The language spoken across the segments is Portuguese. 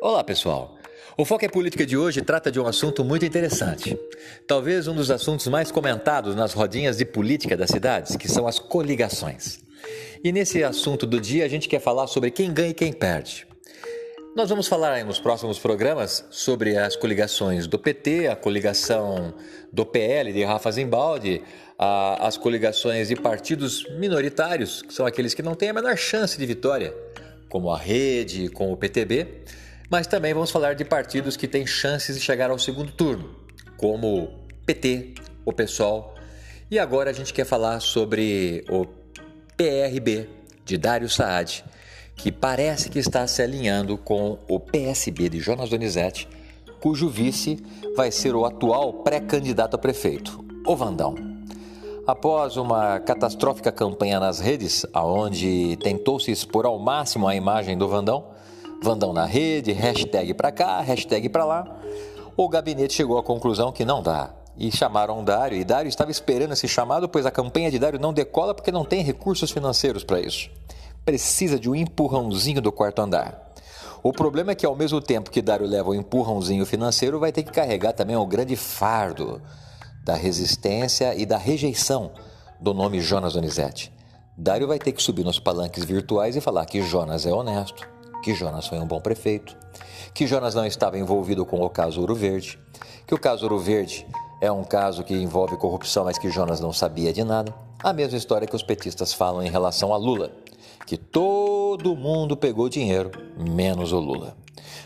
Olá, pessoal. O Foco é Política de hoje trata de um assunto muito interessante. Talvez um dos assuntos mais comentados nas rodinhas de política das cidades, que são as coligações. E nesse assunto do dia a gente quer falar sobre quem ganha e quem perde. Nós vamos falar nos próximos programas sobre as coligações do PT, a coligação do PL de Rafa Zimbaldi, a, as coligações de partidos minoritários, que são aqueles que não têm a menor chance de vitória, como a Rede, com o PTB, mas também vamos falar de partidos que têm chances de chegar ao segundo turno, como o PT, o PSOL, e agora a gente quer falar sobre o PRB de Dário Saad que parece que está se alinhando com o PSB de Jonas Donizete, cujo vice vai ser o atual pré-candidato a prefeito, o Vandão. Após uma catastrófica campanha nas redes, aonde tentou se expor ao máximo a imagem do Vandão, Vandão na rede, hashtag para cá, hashtag para lá, o gabinete chegou à conclusão que não dá. E chamaram Dário, e Dário estava esperando esse chamado, pois a campanha de Dário não decola porque não tem recursos financeiros para isso precisa de um empurrãozinho do quarto andar. O problema é que, ao mesmo tempo que Dário leva o empurrãozinho financeiro, vai ter que carregar também o grande fardo da resistência e da rejeição do nome Jonas Donizete. Dário vai ter que subir nos palanques virtuais e falar que Jonas é honesto, que Jonas foi um bom prefeito, que Jonas não estava envolvido com o caso Ouro Verde, que o caso Ouro Verde é um caso que envolve corrupção, mas que Jonas não sabia de nada. A mesma história que os petistas falam em relação a Lula que todo mundo pegou dinheiro, menos o Lula.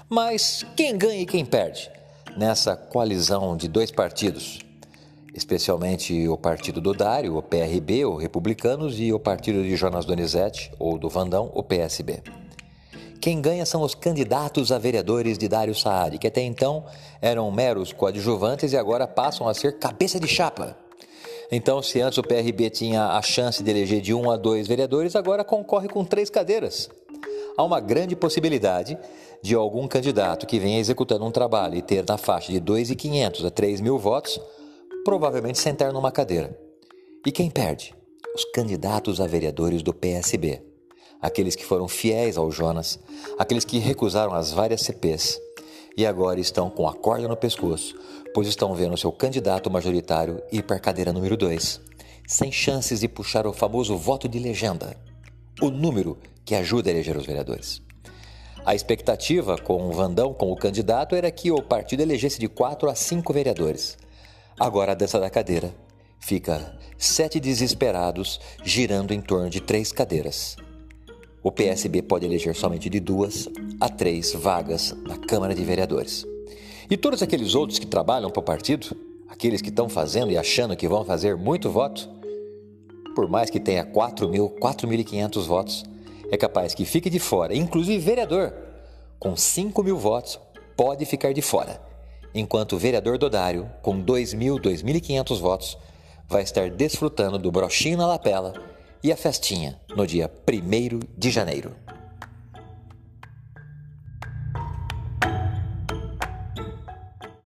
Mas quem ganha e quem perde nessa coalizão de dois partidos? Especialmente o partido do Dário, o PRB, o Republicanos, e o partido de Jonas Donizete, ou do Vandão, o PSB. Quem ganha são os candidatos a vereadores de Dário Saad, que até então eram meros coadjuvantes e agora passam a ser cabeça de chapa. Então, se antes o PRB tinha a chance de eleger de um a dois vereadores, agora concorre com três cadeiras. Há uma grande possibilidade de algum candidato que venha executando um trabalho e ter na faixa de 2.500 a 3 mil votos, provavelmente sentar numa cadeira. E quem perde? Os candidatos a vereadores do PSB. Aqueles que foram fiéis ao Jonas, aqueles que recusaram as várias CPs e agora estão com a corda no pescoço, pois estão vendo seu candidato majoritário ir para a cadeira número 2, sem chances de puxar o famoso voto de legenda, o número que ajuda a eleger os vereadores. A expectativa com o Vandão como candidato era que o partido elegesse de 4 a 5 vereadores. Agora a dança da cadeira fica sete desesperados girando em torno de três cadeiras. O PSB pode eleger somente de duas a três vagas na Câmara de Vereadores. E todos aqueles outros que trabalham para o partido, aqueles que estão fazendo e achando que vão fazer muito voto, por mais que tenha 4 mil, 4.500 votos, é capaz que fique de fora, inclusive vereador, com 5 mil votos, pode ficar de fora, enquanto o vereador Dodário, com 2 mil, 2.500 votos, vai estar desfrutando do brochinho na lapela e a festinha no dia 1 de janeiro.